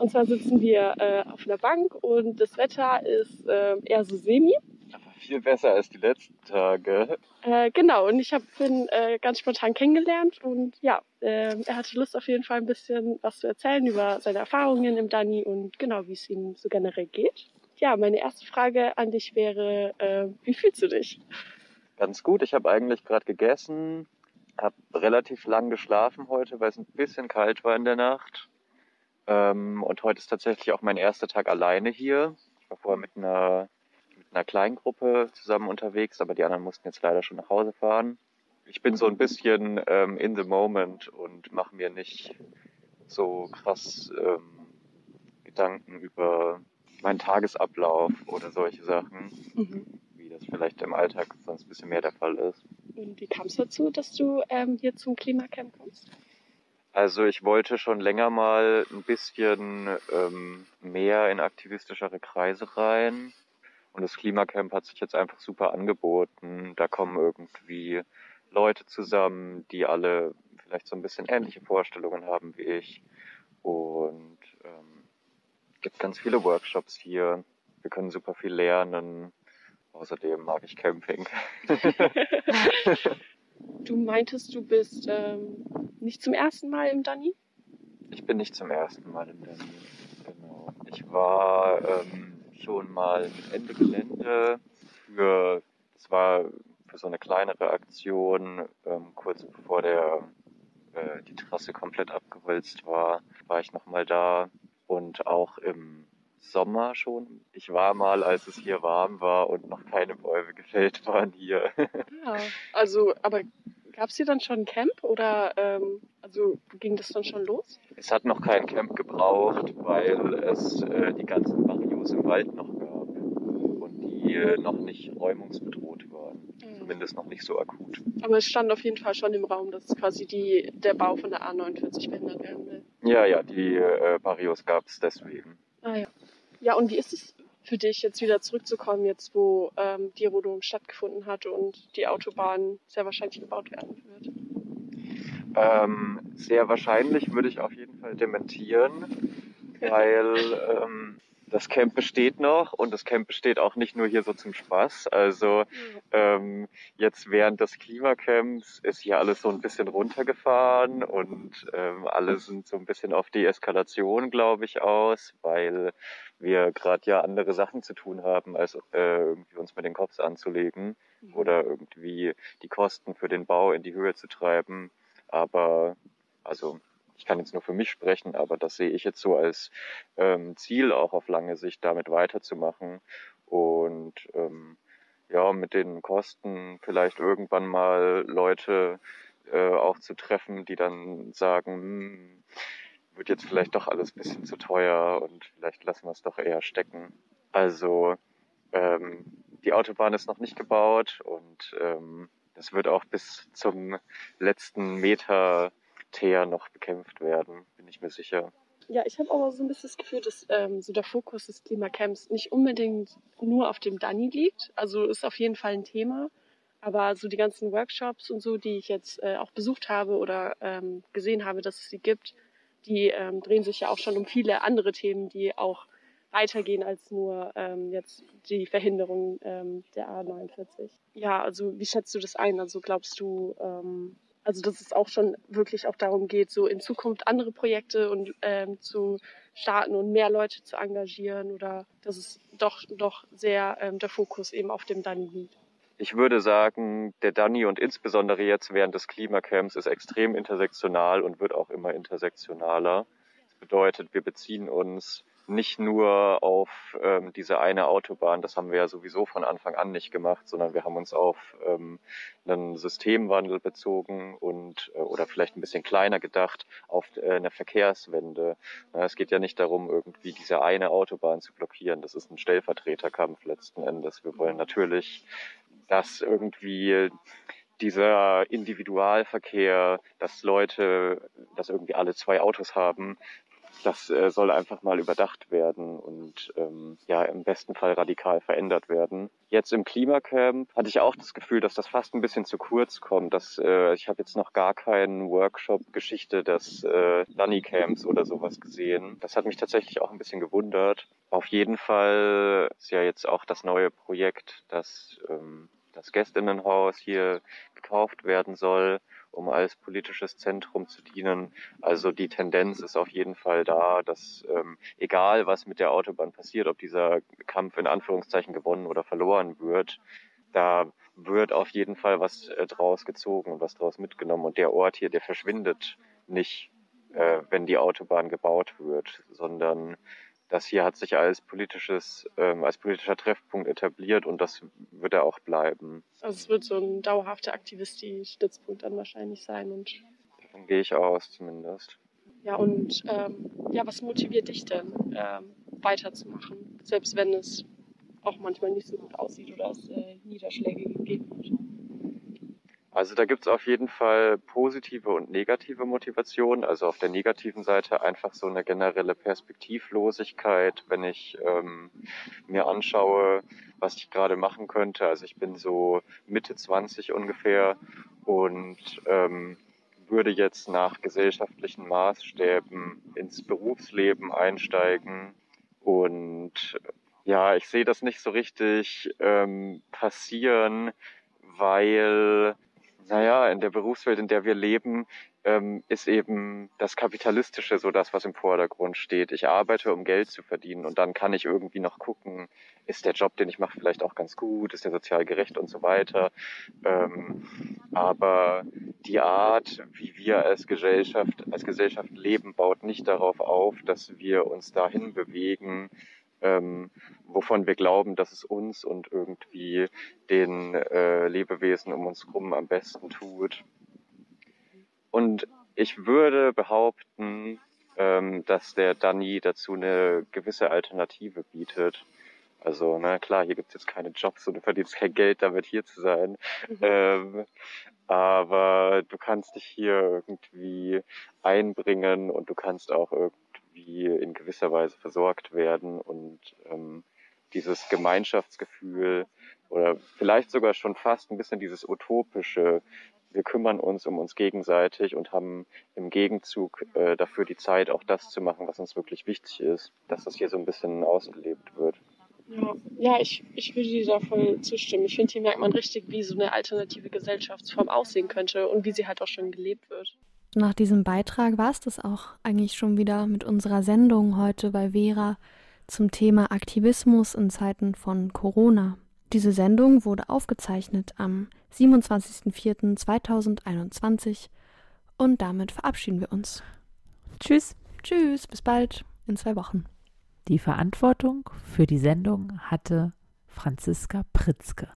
Speaker 26: Und zwar sitzen wir äh, auf einer Bank und das Wetter ist äh, eher so semi.
Speaker 27: Aber viel besser als die letzten Tage.
Speaker 26: Äh, genau, und ich habe Finn äh, ganz spontan kennengelernt und ja, er hatte Lust auf jeden Fall ein bisschen was zu erzählen über seine Erfahrungen im Dani und genau, wie es ihm so generell geht ja, meine erste Frage an dich wäre, äh, wie fühlst du dich?
Speaker 27: Ganz gut. Ich habe eigentlich gerade gegessen, habe relativ lang geschlafen heute, weil es ein bisschen kalt war in der Nacht. Ähm, und heute ist tatsächlich auch mein erster Tag alleine hier. Ich war vorher mit einer, mit einer kleinen Gruppe zusammen unterwegs, aber die anderen mussten jetzt leider schon nach Hause fahren. Ich bin so ein bisschen ähm, in the moment und mache mir nicht so krass ähm, Gedanken über meinen Tagesablauf oder solche Sachen, mhm. wie das vielleicht im Alltag sonst ein bisschen mehr der Fall ist.
Speaker 26: Und wie kam es dazu, dass du ähm, hier zum Klimacamp kommst?
Speaker 27: Also ich wollte schon länger mal ein bisschen ähm, mehr in aktivistischere Kreise rein. Und das Klimacamp hat sich jetzt einfach super angeboten. Da kommen irgendwie Leute zusammen, die alle vielleicht so ein bisschen ähnliche Vorstellungen haben wie ich. Und gibt ganz viele Workshops hier. Wir können super viel lernen. Außerdem mag ich Camping.
Speaker 26: du meintest, du bist ähm, nicht zum ersten Mal im Dani?
Speaker 27: Ich bin nicht zum ersten Mal im Dani. Genau. Ich war ähm, schon mal Ende Gelände für, das war für so eine kleinere Aktion, ähm, kurz bevor der, äh, die Trasse komplett abgeholzt war, war ich nochmal da und auch im Sommer schon. Ich war mal, als es hier warm war und noch keine Bäume gefällt waren hier.
Speaker 26: Ja, also, aber gab es hier dann schon ein Camp oder ähm, also ging das dann schon los?
Speaker 27: Es hat noch kein Camp gebraucht, weil es äh, die ganzen Barrios im Wald noch gab und die äh, noch nicht räumungsbedroht waren. Zumindest noch nicht so akut.
Speaker 26: Aber es stand auf jeden Fall schon im Raum, dass quasi die, der Bau von der A49 behindert werden will.
Speaker 27: Ja, ja, die äh, Barrios gab es deswegen.
Speaker 26: Ah ja. Ja, und wie ist es für dich, jetzt wieder zurückzukommen, jetzt wo ähm, die Rodung stattgefunden hat und die Autobahn sehr wahrscheinlich gebaut werden wird?
Speaker 27: Ähm, sehr wahrscheinlich würde ich auf jeden Fall dementieren, weil ähm, das Camp besteht noch und das Camp besteht auch nicht nur hier so zum Spaß. Also ähm, jetzt während des Klimacamps ist hier alles so ein bisschen runtergefahren und ähm, alle sind so ein bisschen auf Deeskalation, glaube ich, aus, weil wir gerade ja andere Sachen zu tun haben, als äh, irgendwie uns mit den Kopf anzulegen oder irgendwie die Kosten für den Bau in die Höhe zu treiben. Aber also ich kann jetzt nur für mich sprechen, aber das sehe ich jetzt so als ähm, Ziel auch auf lange Sicht damit weiterzumachen und ähm, ja mit den Kosten vielleicht irgendwann mal Leute äh, auch zu treffen, die dann sagen, hm, wird jetzt vielleicht doch alles bisschen zu teuer und vielleicht lassen wir es doch eher stecken. Also ähm, die Autobahn ist noch nicht gebaut und ähm, das wird auch bis zum letzten Meter Teer noch bekämpft werden, bin ich mir sicher.
Speaker 26: Ja, ich habe aber so ein bisschen das Gefühl, dass ähm, so der Fokus des Klimacamps nicht unbedingt nur auf dem Dani liegt. Also ist auf jeden Fall ein Thema. Aber so die ganzen Workshops und so, die ich jetzt äh, auch besucht habe oder ähm, gesehen habe, dass es sie gibt, die ähm, drehen sich ja auch schon um viele andere Themen, die auch weitergehen als nur ähm, jetzt die Verhinderung ähm, der A49. Ja, also wie schätzt du das ein? Also glaubst du, ähm, also dass es auch schon wirklich auch darum geht, so in Zukunft andere Projekte und ähm, zu starten und mehr Leute zu engagieren oder dass es doch doch sehr ähm, der Fokus eben auf dem Dani liegt?
Speaker 27: Ich würde sagen, der Dani und insbesondere jetzt während des Klimacamps ist extrem intersektional und wird auch immer intersektionaler. Das bedeutet, wir beziehen uns nicht nur auf ähm, diese eine Autobahn, das haben wir ja sowieso von Anfang an nicht gemacht, sondern wir haben uns auf ähm, einen Systemwandel bezogen und äh, oder vielleicht ein bisschen kleiner gedacht auf äh, eine Verkehrswende. Na, es geht ja nicht darum, irgendwie diese eine Autobahn zu blockieren. Das ist ein Stellvertreterkampf letzten Endes. Wir wollen natürlich, dass irgendwie dieser Individualverkehr, dass Leute, dass irgendwie alle zwei Autos haben, das äh, soll einfach mal überdacht werden und ähm, ja im besten Fall radikal verändert werden. Jetzt im Klimacamp hatte ich auch das Gefühl, dass das fast ein bisschen zu kurz kommt. Dass, äh, ich habe jetzt noch gar keinen Workshop Geschichte des äh, Lunny Camps oder sowas gesehen. Das hat mich tatsächlich auch ein bisschen gewundert. Auf jeden Fall ist ja jetzt auch das neue Projekt, dass ähm, das Gästinnenhaus hier gekauft werden soll um als politisches Zentrum zu dienen. Also die Tendenz ist auf jeden Fall da, dass ähm, egal was mit der Autobahn passiert, ob dieser Kampf in Anführungszeichen gewonnen oder verloren wird, da wird auf jeden Fall was äh, draus gezogen und was draus mitgenommen. Und der Ort hier, der verschwindet nicht, äh, wenn die Autobahn gebaut wird, sondern das hier hat sich als politisches, ähm, als politischer Treffpunkt etabliert und das wird er auch bleiben.
Speaker 26: Also es wird so ein dauerhafter Aktivisti-Stützpunkt dann wahrscheinlich sein und
Speaker 27: davon gehe ich aus zumindest.
Speaker 26: Ja und ähm, ja, was motiviert dich denn ähm, weiterzumachen, selbst wenn es auch manchmal nicht so gut aussieht oder es äh, Niederschläge gegeben hat?
Speaker 27: Also da gibt's auf jeden Fall positive und negative Motivationen. Also auf der negativen Seite einfach so eine generelle Perspektivlosigkeit, wenn ich ähm, mir anschaue, was ich gerade machen könnte. Also ich bin so Mitte 20 ungefähr und ähm, würde jetzt nach gesellschaftlichen Maßstäben ins Berufsleben einsteigen und ja, ich sehe das nicht so richtig ähm, passieren, weil naja, in der Berufswelt, in der wir leben, ähm, ist eben das Kapitalistische so das, was im Vordergrund steht. Ich arbeite, um Geld zu verdienen und dann kann ich irgendwie noch gucken, ist der Job, den ich mache, vielleicht auch ganz gut, ist der sozial gerecht und so weiter. Ähm, aber die Art, wie wir als Gesellschaft, als Gesellschaft leben, baut nicht darauf auf, dass wir uns dahin bewegen, ähm, wovon wir glauben, dass es uns und irgendwie den äh, Lebewesen um uns herum am besten tut. Und ich würde behaupten, ähm, dass der Dani dazu eine gewisse Alternative bietet. Also, na klar, hier gibt's jetzt keine Jobs und du verdienst kein Geld damit hier zu sein. Mhm. Ähm, aber du kannst dich hier irgendwie einbringen und du kannst auch irgendwie in gewisser Weise versorgt werden und ähm, dieses Gemeinschaftsgefühl oder vielleicht sogar schon fast ein bisschen dieses utopische, wir kümmern uns um uns gegenseitig und haben im Gegenzug äh, dafür die Zeit, auch das zu machen, was uns wirklich wichtig ist, dass das hier so ein bisschen ausgelebt wird.
Speaker 26: Ja, ja ich, ich würde dir da voll zustimmen. Ich finde, hier merkt man richtig, wie so eine alternative Gesellschaftsform aussehen könnte und wie sie halt auch schon gelebt wird.
Speaker 1: Nach diesem Beitrag war es das auch eigentlich schon wieder mit unserer Sendung heute bei Vera zum Thema Aktivismus in Zeiten von Corona. Diese Sendung wurde aufgezeichnet am 27.04.2021 und damit verabschieden wir uns.
Speaker 2: Tschüss.
Speaker 1: Tschüss, bis bald in zwei Wochen.
Speaker 2: Die Verantwortung für die Sendung hatte Franziska Pritzke.